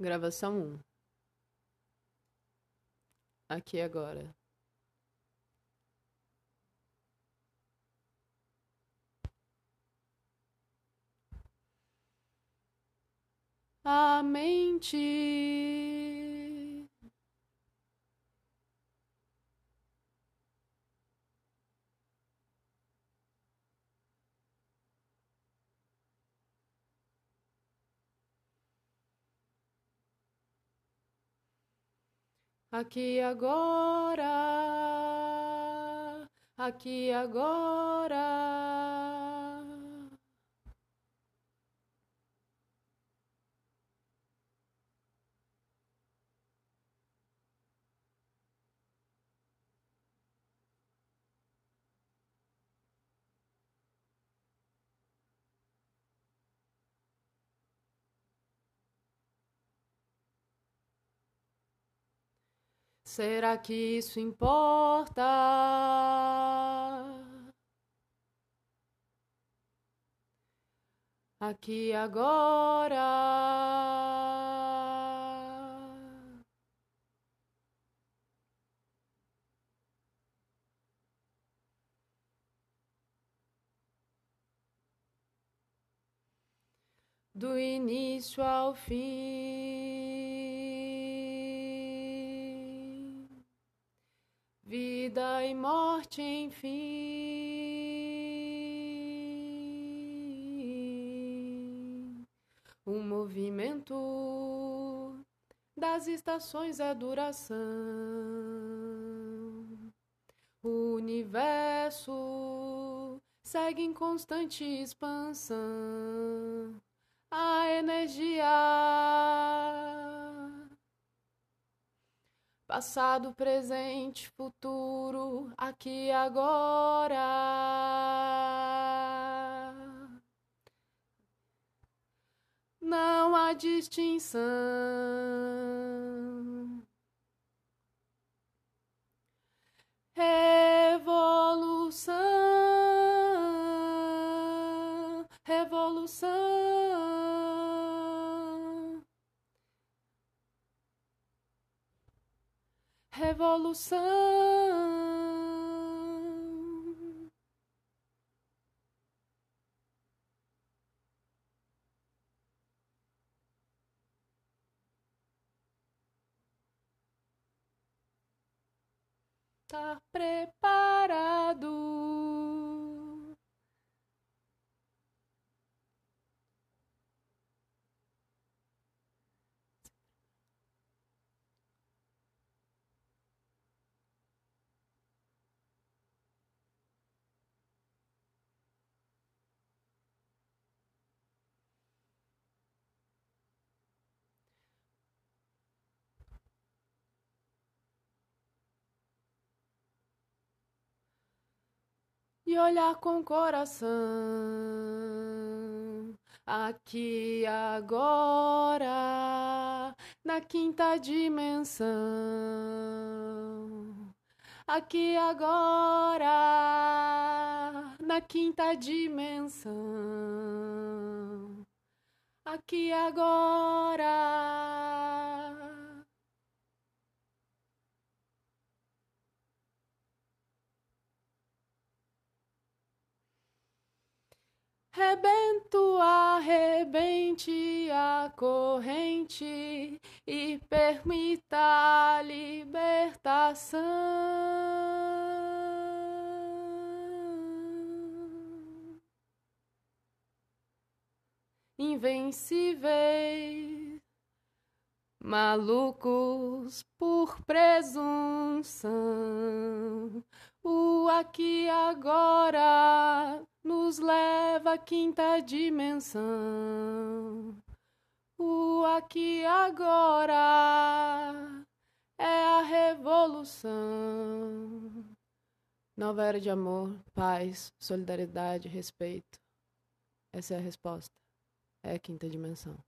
Gravação 1. Aqui agora. A mente. Aqui agora, aqui agora. Será que isso importa? Aqui agora. Do início ao fim, vida e morte, enfim, um movimento das estações é duração, o universo segue em constante expansão a energia. Passado, presente, futuro, aqui e agora. Não há distinção. Revolução, revolução. Tá preparado? E olhar com coração. Aqui agora na quinta dimensão. Aqui agora na quinta dimensão. Aqui agora Rebento, arrebente a corrente e permita a libertação. Invencíveis, malucos por presunção, aqui agora nos leva à quinta dimensão. O aqui agora é a revolução. Nova era de amor, paz, solidariedade, respeito. Essa é a resposta. É a quinta dimensão.